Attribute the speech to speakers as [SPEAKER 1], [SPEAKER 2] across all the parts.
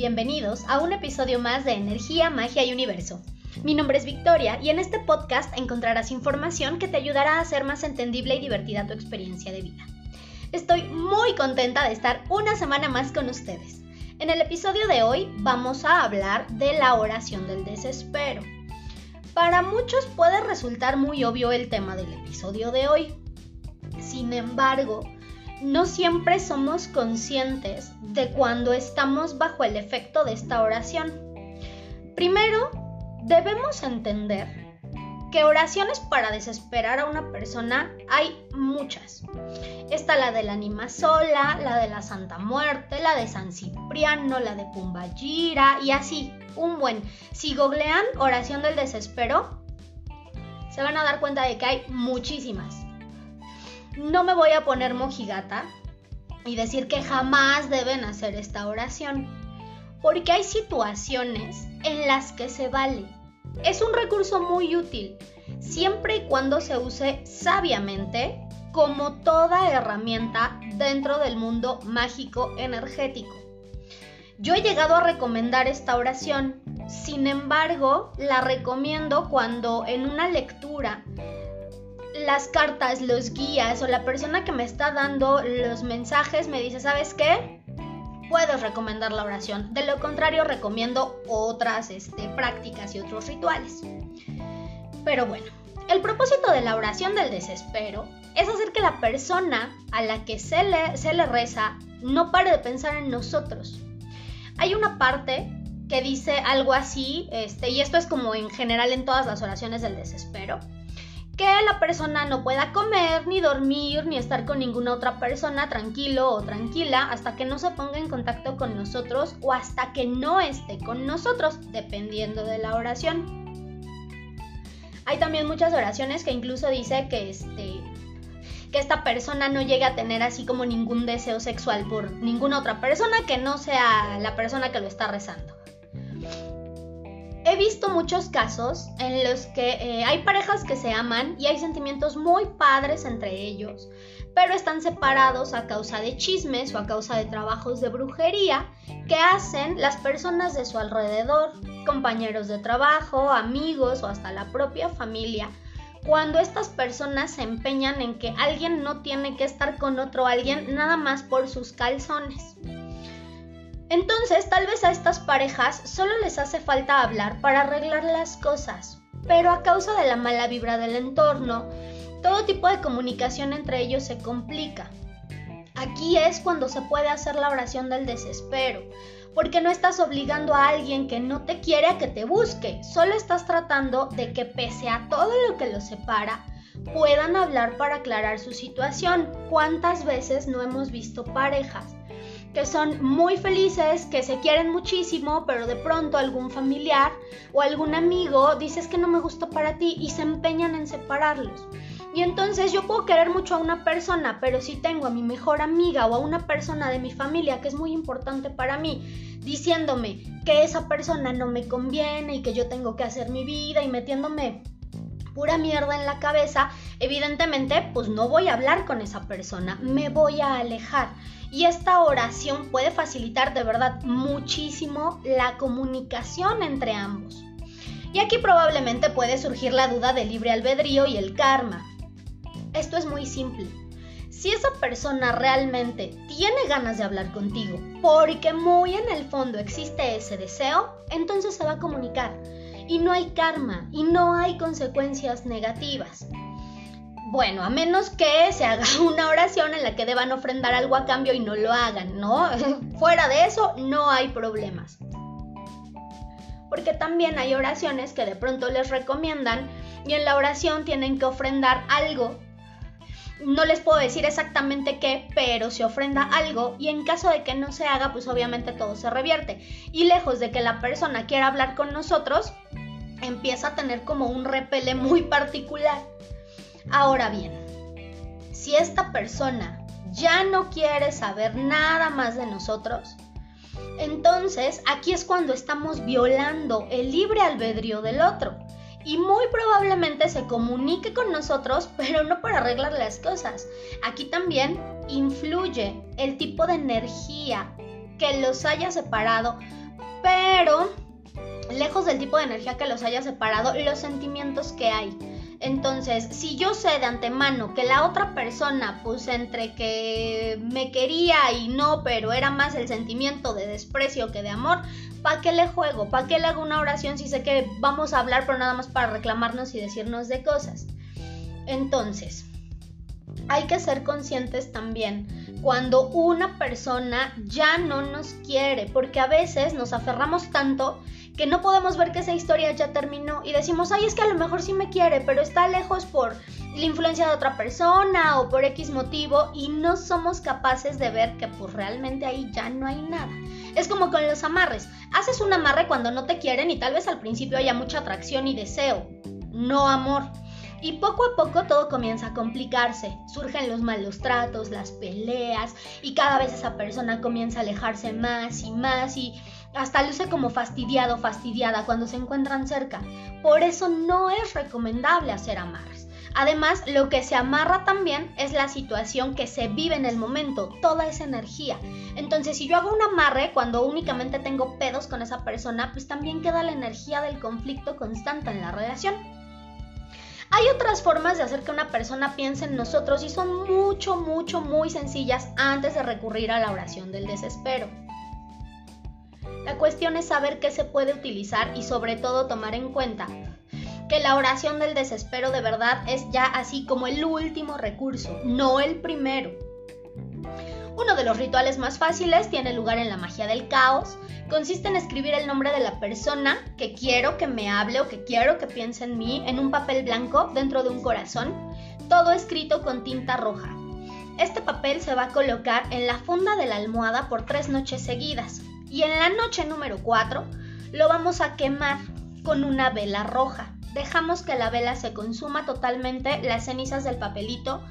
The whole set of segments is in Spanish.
[SPEAKER 1] bienvenidos a un episodio más de Energía, Magia y Universo. Mi nombre es Victoria y en este podcast encontrarás información que te ayudará a hacer más entendible y divertida tu experiencia de vida. Estoy muy contenta de estar una semana más con ustedes. En el episodio de hoy vamos a hablar de la oración del desespero. Para muchos puede resultar muy obvio el tema del episodio de hoy. Sin embargo, no siempre somos conscientes de cuando estamos bajo el efecto de esta oración. Primero, debemos entender que oraciones para desesperar a una persona hay muchas. Está la del Anima Sola, la de la Santa Muerte, la de San Cipriano, la de Pumbayira y así, un buen. Si googlean oración del desespero, se van a dar cuenta de que hay muchísimas no me voy a poner mojigata y decir que jamás deben hacer esta oración, porque hay situaciones en las que se vale. Es un recurso muy útil, siempre y cuando se use sabiamente como toda herramienta dentro del mundo mágico energético. Yo he llegado a recomendar esta oración, sin embargo, la recomiendo cuando en una lectura las cartas, los guías o la persona que me está dando los mensajes me dice, ¿sabes qué? Puedes recomendar la oración. De lo contrario, recomiendo otras este, prácticas y otros rituales. Pero bueno, el propósito de la oración del desespero es hacer que la persona a la que se le, se le reza no pare de pensar en nosotros. Hay una parte que dice algo así, este, y esto es como en general en todas las oraciones del desespero que la persona no pueda comer, ni dormir, ni estar con ninguna otra persona tranquilo o tranquila hasta que no se ponga en contacto con nosotros o hasta que no esté con nosotros, dependiendo de la oración. Hay también muchas oraciones que incluso dice que este que esta persona no llegue a tener así como ningún deseo sexual por ninguna otra persona que no sea la persona que lo está rezando. He visto muchos casos en los que eh, hay parejas que se aman y hay sentimientos muy padres entre ellos, pero están separados a causa de chismes o a causa de trabajos de brujería que hacen las personas de su alrededor, compañeros de trabajo, amigos o hasta la propia familia, cuando estas personas se empeñan en que alguien no tiene que estar con otro alguien nada más por sus calzones. Entonces, tal vez a estas parejas solo les hace falta hablar para arreglar las cosas, pero a causa de la mala vibra del entorno, todo tipo de comunicación entre ellos se complica. Aquí es cuando se puede hacer la oración del desespero, porque no estás obligando a alguien que no te quiere a que te busque, solo estás tratando de que pese a todo lo que los separa, puedan hablar para aclarar su situación. ¿Cuántas veces no hemos visto parejas que son muy felices, que se quieren muchísimo, pero de pronto algún familiar o algún amigo dices que no me gusta para ti y se empeñan en separarlos. Y entonces yo puedo querer mucho a una persona, pero si tengo a mi mejor amiga o a una persona de mi familia que es muy importante para mí, diciéndome que esa persona no me conviene y que yo tengo que hacer mi vida y metiéndome pura mierda en la cabeza, evidentemente pues no voy a hablar con esa persona, me voy a alejar. Y esta oración puede facilitar de verdad muchísimo la comunicación entre ambos. Y aquí probablemente puede surgir la duda del libre albedrío y el karma. Esto es muy simple. Si esa persona realmente tiene ganas de hablar contigo, porque muy en el fondo existe ese deseo, entonces se va a comunicar. Y no hay karma, y no hay consecuencias negativas. Bueno, a menos que se haga una oración en la que deban ofrendar algo a cambio y no lo hagan, ¿no? Fuera de eso, no hay problemas. Porque también hay oraciones que de pronto les recomiendan y en la oración tienen que ofrendar algo. No les puedo decir exactamente qué, pero se ofrenda algo y en caso de que no se haga, pues obviamente todo se revierte. Y lejos de que la persona quiera hablar con nosotros, empieza a tener como un repele muy particular. Ahora bien, si esta persona ya no quiere saber nada más de nosotros, entonces aquí es cuando estamos violando el libre albedrío del otro y muy probablemente se comunique con nosotros, pero no para arreglar las cosas. Aquí también influye el tipo de energía que los haya separado pero lejos del tipo de energía que los haya separado, los sentimientos que hay. Entonces, si yo sé de antemano que la otra persona, pues entre que me quería y no, pero era más el sentimiento de desprecio que de amor, ¿para qué le juego? ¿Para qué le hago una oración si sé que vamos a hablar, pero nada más para reclamarnos y decirnos de cosas? Entonces, hay que ser conscientes también cuando una persona ya no nos quiere, porque a veces nos aferramos tanto que no podemos ver que esa historia ya terminó y decimos, ay, es que a lo mejor sí me quiere, pero está lejos por la influencia de otra persona o por X motivo y no somos capaces de ver que pues realmente ahí ya no hay nada. Es como con los amarres. Haces un amarre cuando no te quieren y tal vez al principio haya mucha atracción y deseo, no amor. Y poco a poco todo comienza a complicarse. Surgen los malos tratos, las peleas y cada vez esa persona comienza a alejarse más y más y hasta luce como fastidiado fastidiada cuando se encuentran cerca. Por eso no es recomendable hacer amarres. Además, lo que se amarra también es la situación que se vive en el momento, toda esa energía. Entonces, si yo hago un amarre cuando únicamente tengo pedos con esa persona, pues también queda la energía del conflicto constante en la relación. Hay otras formas de hacer que una persona piense en nosotros y son mucho, mucho, muy sencillas antes de recurrir a la oración del desespero. La cuestión es saber qué se puede utilizar y sobre todo tomar en cuenta que la oración del desespero de verdad es ya así como el último recurso, no el primero. Uno de los rituales más fáciles tiene lugar en la magia del caos. Consiste en escribir el nombre de la persona que quiero que me hable o que quiero que piense en mí en un papel blanco dentro de un corazón, todo escrito con tinta roja. Este papel se va a colocar en la funda de la almohada por tres noches seguidas. Y en la noche número 4 lo vamos a quemar con una vela roja. Dejamos que la vela se consuma totalmente, las cenizas del papelito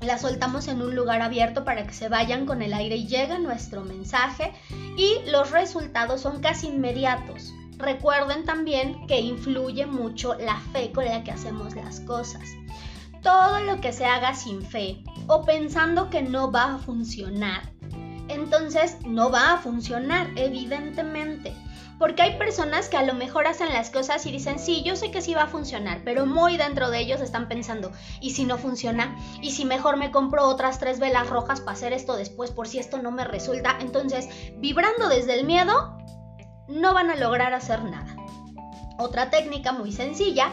[SPEAKER 1] las soltamos en un lugar abierto para que se vayan con el aire y llegue nuestro mensaje y los resultados son casi inmediatos. Recuerden también que influye mucho la fe con la que hacemos las cosas. Todo lo que se haga sin fe o pensando que no va a funcionar entonces no va a funcionar, evidentemente. Porque hay personas que a lo mejor hacen las cosas y dicen, sí, yo sé que sí va a funcionar, pero muy dentro de ellos están pensando, ¿y si no funciona? ¿Y si mejor me compro otras tres velas rojas para hacer esto después por si esto no me resulta? Entonces, vibrando desde el miedo, no van a lograr hacer nada. Otra técnica muy sencilla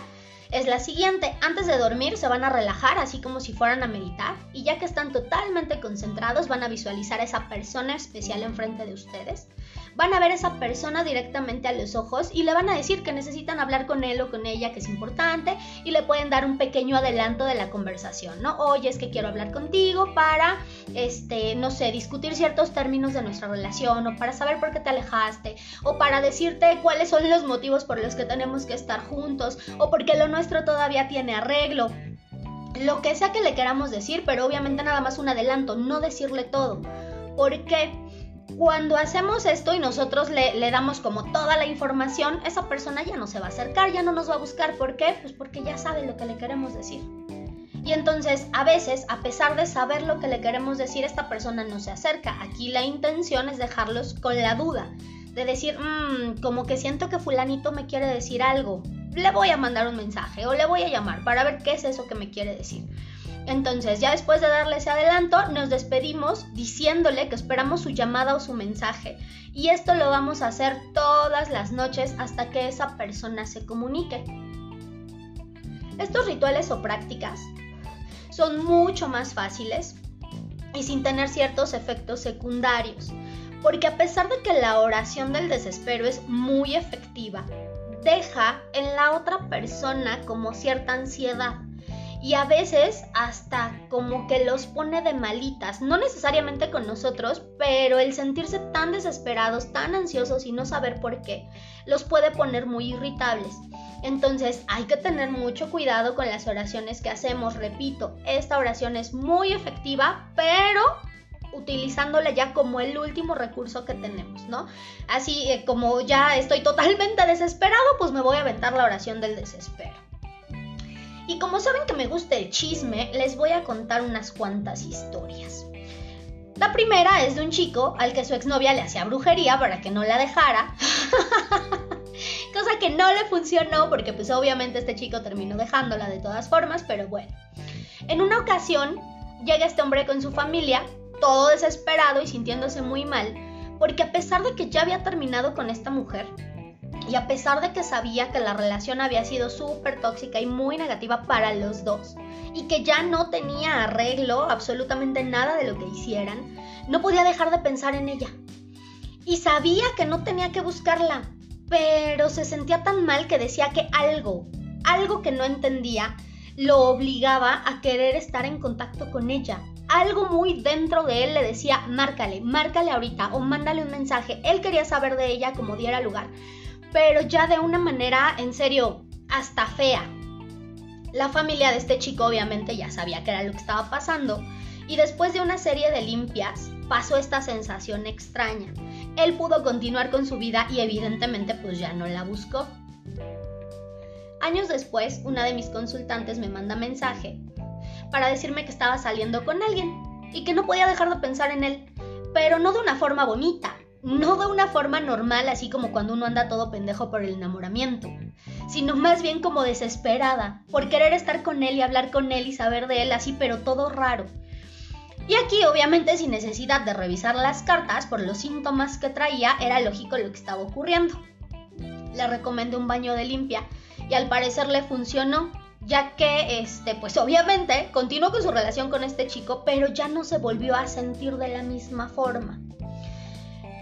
[SPEAKER 1] es la siguiente. Antes de dormir se van a relajar así como si fueran a meditar y ya que están totalmente concentrados van a visualizar a esa persona especial enfrente de ustedes van a ver esa persona directamente a los ojos y le van a decir que necesitan hablar con él o con ella, que es importante, y le pueden dar un pequeño adelanto de la conversación, ¿no? Oye, es que quiero hablar contigo para, este, no sé, discutir ciertos términos de nuestra relación, o para saber por qué te alejaste, o para decirte cuáles son los motivos por los que tenemos que estar juntos, o porque lo todavía tiene arreglo lo que sea que le queramos decir, pero obviamente nada más un adelanto, no decirle todo. ¿Por qué? Cuando hacemos esto y nosotros le, damos como toda la información, esa persona ya no se va a acercar, ya no nos va a buscar. ¿Por qué? Pues porque ya sabe lo que le queremos decir. Y entonces, a veces, a pesar de saber lo que le queremos decir, esta persona no se acerca. Aquí la intención es dejarlos con la duda, de decir, mmm, como que siento que fulanito me quiere decir algo. Le voy a mandar un mensaje o le voy a llamar para ver qué es eso que me quiere decir. Entonces, ya después de darle ese adelanto, nos despedimos diciéndole que esperamos su llamada o su mensaje. Y esto lo vamos a hacer todas las noches hasta que esa persona se comunique. Estos rituales o prácticas son mucho más fáciles y sin tener ciertos efectos secundarios. Porque a pesar de que la oración del desespero es muy efectiva, deja en la otra persona como cierta ansiedad y a veces hasta como que los pone de malitas, no necesariamente con nosotros, pero el sentirse tan desesperados, tan ansiosos y no saber por qué, los puede poner muy irritables. Entonces hay que tener mucho cuidado con las oraciones que hacemos. Repito, esta oración es muy efectiva, pero utilizándola ya como el último recurso que tenemos, ¿no? Así eh, como ya estoy totalmente desesperado, pues me voy a aventar la oración del desespero. Y como saben que me gusta el chisme, les voy a contar unas cuantas historias. La primera es de un chico al que su exnovia le hacía brujería para que no la dejara. Cosa que no le funcionó porque pues obviamente este chico terminó dejándola de todas formas, pero bueno. En una ocasión llega este hombre con su familia, todo desesperado y sintiéndose muy mal, porque a pesar de que ya había terminado con esta mujer, y a pesar de que sabía que la relación había sido súper tóxica y muy negativa para los dos, y que ya no tenía arreglo absolutamente nada de lo que hicieran, no podía dejar de pensar en ella. Y sabía que no tenía que buscarla, pero se sentía tan mal que decía que algo, algo que no entendía, lo obligaba a querer estar en contacto con ella. Algo muy dentro de él le decía, márcale, márcale ahorita o mándale un mensaje. Él quería saber de ella como diera lugar, pero ya de una manera, en serio, hasta fea. La familia de este chico obviamente ya sabía que era lo que estaba pasando y después de una serie de limpias pasó esta sensación extraña. Él pudo continuar con su vida y evidentemente pues ya no la buscó. Años después, una de mis consultantes me manda mensaje para decirme que estaba saliendo con alguien y que no podía dejar de pensar en él, pero no de una forma bonita, no de una forma normal, así como cuando uno anda todo pendejo por el enamoramiento, sino más bien como desesperada, por querer estar con él y hablar con él y saber de él así, pero todo raro. Y aquí, obviamente, sin necesidad de revisar las cartas por los síntomas que traía, era lógico lo que estaba ocurriendo. Le recomendé un baño de limpia y al parecer le funcionó, ya que, este, pues obviamente, continuó con su relación con este chico, pero ya no se volvió a sentir de la misma forma.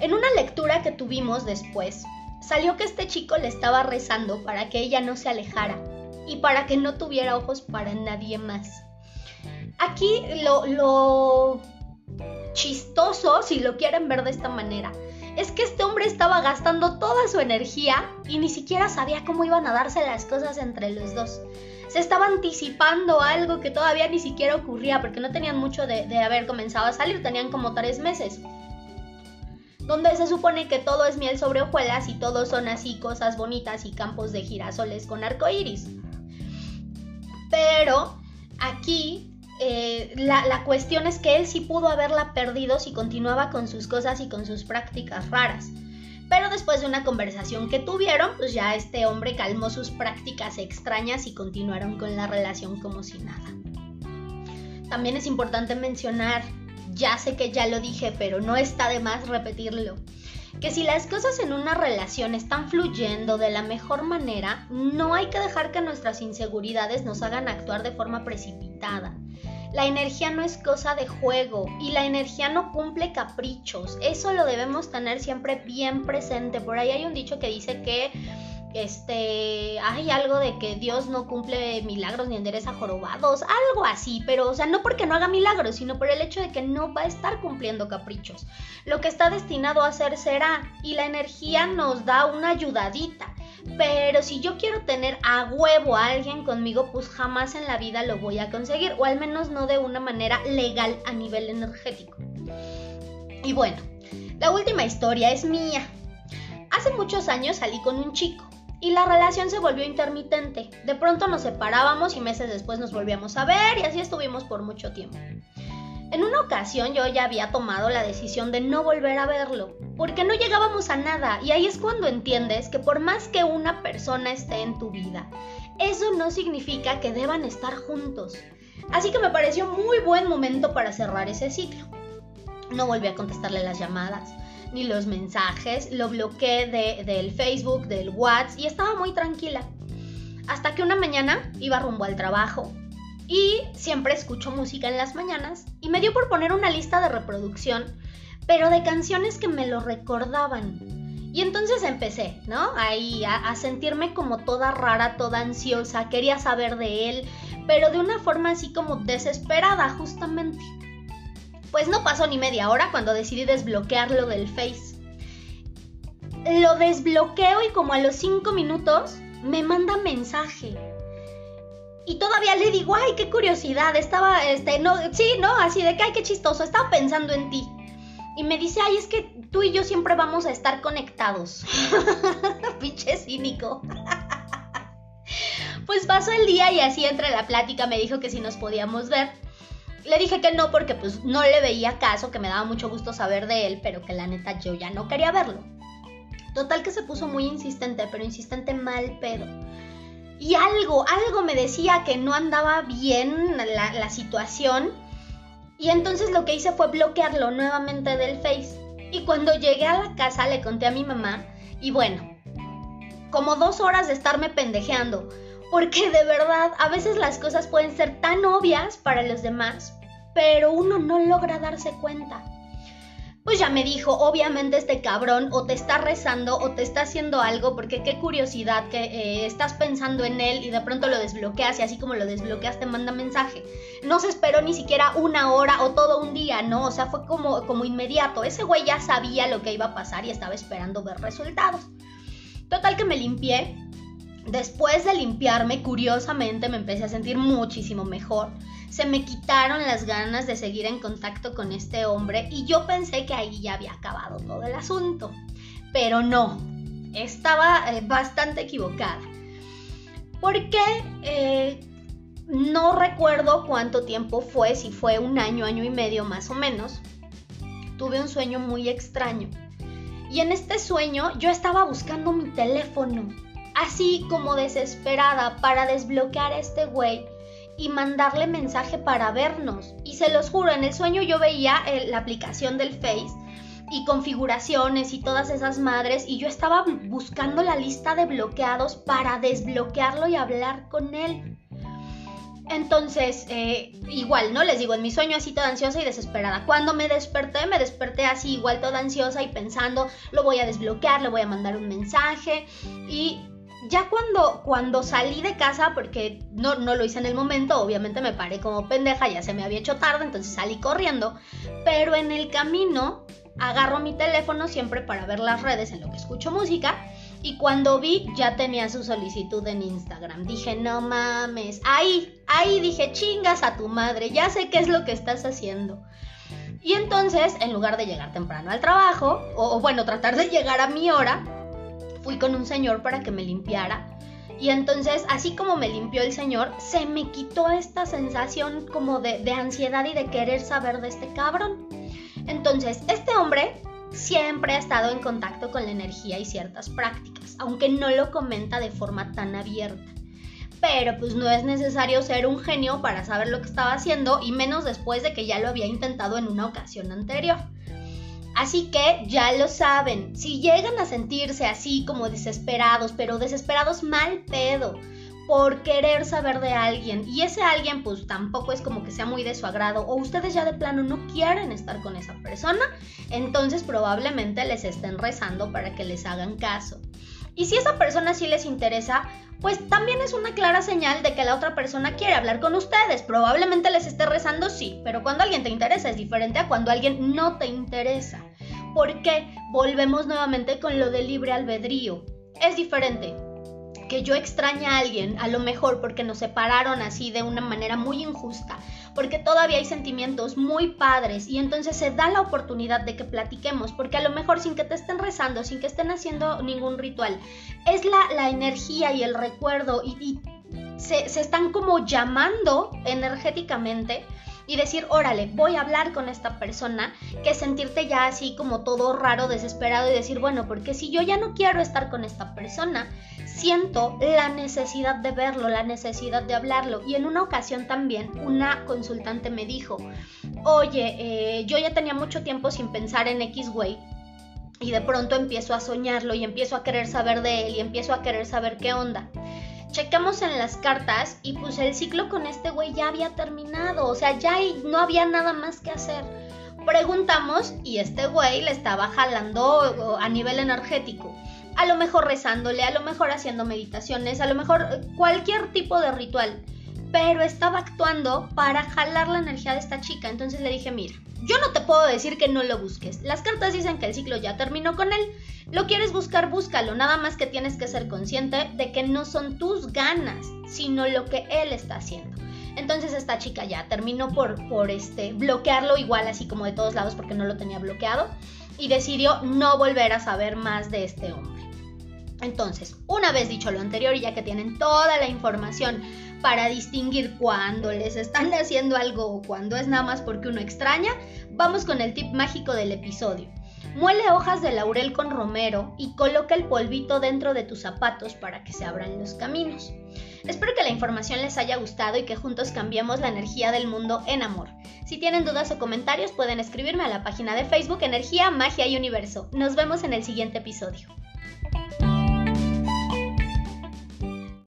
[SPEAKER 1] En una lectura que tuvimos después, salió que este chico le estaba rezando para que ella no se alejara y para que no tuviera ojos para nadie más. Aquí lo, lo chistoso, si lo quieren ver de esta manera, es que este hombre estaba gastando toda su energía y ni siquiera sabía cómo iban a darse las cosas entre los dos. Se estaba anticipando algo que todavía ni siquiera ocurría porque no tenían mucho de, de haber comenzado a salir, tenían como tres meses donde se supone que todo es miel sobre hojuelas y todo son así cosas bonitas y campos de girasoles con arco iris. Pero aquí eh, la, la, cuestión es que él sí pudo haberla perdido si continuaba con sus cosas y con sus prácticas raras. Pero después de una conversación que tuvieron, pues ya este hombre calmó sus prácticas extrañas y continuaron con la relación como si nada. También es importante mencionar ya sé que ya lo dije, pero no está de más repetirlo. Que si las cosas en una relación están fluyendo de la mejor manera, no hay que dejar que nuestras inseguridades nos hagan actuar de forma precipitada. La energía no es cosa de juego y la energía no cumple caprichos. Eso lo debemos tener siempre bien presente. Por ahí hay un dicho que dice que este, hay algo de que Dios no cumple milagros ni endereza jorobados, algo así, pero o sea, no porque no haga milagros, sino por el hecho de que no va a estar cumpliendo caprichos. Lo que está destinado a hacer será, y la energía nos da una ayudadita. Pero si yo quiero tener a huevo a alguien conmigo, pues jamás en la vida lo voy a conseguir, o al menos no de una manera legal a nivel energético. Y bueno, la última historia es mía. Hace muchos años salí con un chico y la relación se volvió intermitente. De pronto nos separábamos y meses después nos volvíamos a ver y así estuvimos por mucho tiempo. En una ocasión yo ya había tomado la decisión de no volver a verlo, porque no llegábamos a nada y ahí es cuando entiendes que por más que una persona esté en tu vida, eso no significa que deban estar juntos. Así que me pareció muy buen momento para cerrar ese ciclo. No volví a contestarle las llamadas, ni los mensajes, lo bloqueé de, del Facebook, del WhatsApp y estaba muy tranquila. Hasta que una mañana iba rumbo al trabajo y siempre escucho música en las mañanas y me dio por poner una lista de reproducción, pero de canciones que me lo recordaban. Y entonces empecé, ¿no? Ahí a, a, sentirme como toda rara, toda ansiosa, quería saber de él, pero de una forma así como desesperada justamente. Pues no pasó ni media hora cuando decidí desbloquearlo del Face. Lo desbloqueo y como a los 5 minutos me manda mensaje. Y todavía le digo, ay, qué curiosidad, estaba, este, no, sí, no, así de que, ay, qué chistoso, estaba pensando en ti. Y me dice, ay, es que tú y yo siempre vamos a estar conectados. Pinche cínico. pues pasó el día y así entre la plática me dijo que si nos podíamos ver. le dije que no porque pues no le veía caso, que me daba mucho gusto saber de él, pero que la neta yo ya no quería verlo. Total que se puso muy insistente, pero insistente mal pedo. Y algo, algo me decía que no andaba bien la, la situación. Y entonces lo que hice fue bloquearlo nuevamente del Face. Y cuando llegué a la casa le conté a mi mamá y bueno, como dos horas de estarme pendejeando, porque de verdad a veces las cosas pueden ser tan obvias para los demás, pero uno no logra darse cuenta. Pues ya me dijo, obviamente este cabrón o te está rezando o te está haciendo algo, porque qué curiosidad que eh, estás pensando en él y de pronto lo desbloqueas y así como lo desbloqueas te manda mensaje. No se esperó ni siquiera una hora o todo un día, ¿no? O sea, fue como, como inmediato. Ese güey ya sabía lo que iba a pasar y estaba esperando ver resultados. Total que me limpié. Después de limpiarme, curiosamente me empecé a sentir muchísimo mejor. Se me quitaron las ganas de seguir en contacto con este hombre y yo pensé que ahí ya había acabado todo el asunto. Pero no, estaba eh, bastante equivocada. Porque eh, no recuerdo cuánto tiempo fue, si fue un año, año y medio más o menos. Tuve un sueño muy extraño y en este sueño yo estaba buscando mi teléfono, así como desesperada para desbloquear a este güey y mandarle mensaje para vernos. Y se los juro, en el sueño yo veía eh, la aplicación del Face y configuraciones y todas esas madres y yo estaba buscando la lista de bloqueados para desbloquearlo y hablar con él. Entonces, eh, igual, ¿no? Les digo, en mi sueño así toda ansiosa y desesperada. Cuando me desperté, me desperté así igual toda ansiosa y pensando, lo voy a desbloquear, le voy a mandar un mensaje. Y ya cuando, cuando salí de casa, porque no, no lo hice en el momento, obviamente me paré como pendeja, ya se me había hecho tarde, entonces salí corriendo. Pero en el camino agarro mi teléfono siempre para ver las redes en lo que escucho música y cuando vi, ya tenía su solicitud en Instagram. Dije, no mames. Ahí, ahí dije, chingas a tu madre, ya sé qué es lo que estás haciendo. Y entonces, en lugar de llegar temprano al trabajo, o, bueno, tratar de llegar a mi hora, fui con un señor para que me limpiara. Y entonces, así como me limpió el señor, se me quitó esta sensación como de, de ansiedad y de querer saber de este cabrón. Entonces, este hombre siempre ha estado en contacto con la energía y ciertas prácticas, aunque no lo comenta de forma tan abierta. Pero pues no es necesario ser un genio para saber lo que estaba haciendo y menos después de que ya lo había intentado en una ocasión anterior. Así que ya lo saben, si llegan a sentirse así como desesperados, pero desesperados mal pedo, por querer saber de alguien y ese alguien pues tampoco es como que sea muy de su agrado o ustedes ya de plano no quieren estar con esa persona, entonces probablemente les estén rezando para que les hagan caso. Y si esa persona sí les interesa, pues también es una clara señal de que la otra persona quiere hablar con ustedes. Probablemente les esté rezando, sí, pero cuando alguien te interesa es diferente a cuando alguien no te interesa. Porque volvemos nuevamente con lo del libre albedrío. Es diferente que yo extrañe a alguien, a lo mejor porque nos separaron así de una manera muy injusta, porque todavía hay sentimientos muy padres y entonces se da la oportunidad de que platiquemos, porque a lo mejor sin que te estén rezando, sin que estén haciendo ningún ritual, es la, la energía y el recuerdo y, se, se están como llamando energéticamente y decir, órale, voy a hablar con esta persona, que sentirte ya así como todo raro, desesperado y decir, bueno, porque si yo ya no quiero estar con esta persona, siento la necesidad de verlo, la necesidad de hablarlo. Y en una ocasión también una consultante me dijo, oye, eh, yo ya tenía mucho tiempo sin pensar en X-Way. Y de pronto empiezo a soñarlo y empiezo a querer saber de él y empiezo a querer saber qué onda checamos en las cartas y pues el ciclo con este güey ya había terminado, o sea, ya no había nada más que hacer. Preguntamos y este güey le estaba jalando a nivel energético. A lo mejor rezándole, a lo mejor haciendo meditaciones, a lo mejor eh, cualquier tipo de ritual. Pero estaba actuando para jalar la energía de esta chica. Entonces le dije, mira, yo no te puedo decir que no lo busques. Las cartas dicen que el ciclo ya terminó con él. Lo quieres buscar, búscalo. Nada más que tienes que ser consciente de que no son tus ganas, sino lo que él está haciendo. Entonces esta chica ya terminó por, por este, bloquearlo igual así como de todos lados porque no lo tenía bloqueado y decidió no volver a saber más de este hombre. Entonces, una vez dicho lo anterior y ya que tienen toda la información Para distinguir cuándo les están haciendo algo o cuándo es nada más porque uno extraña, vamos con el tip mágico del episodio. Muele hojas de laurel con romero y coloca el polvito dentro de tus zapatos para que se abran los caminos. Espero que la información les haya gustado y que juntos cambiemos la energía del mundo en amor. Si tienen dudas o comentarios pueden escribirme a la página de Facebook Energía, Magia y Universo. Nos vemos en el siguiente episodio.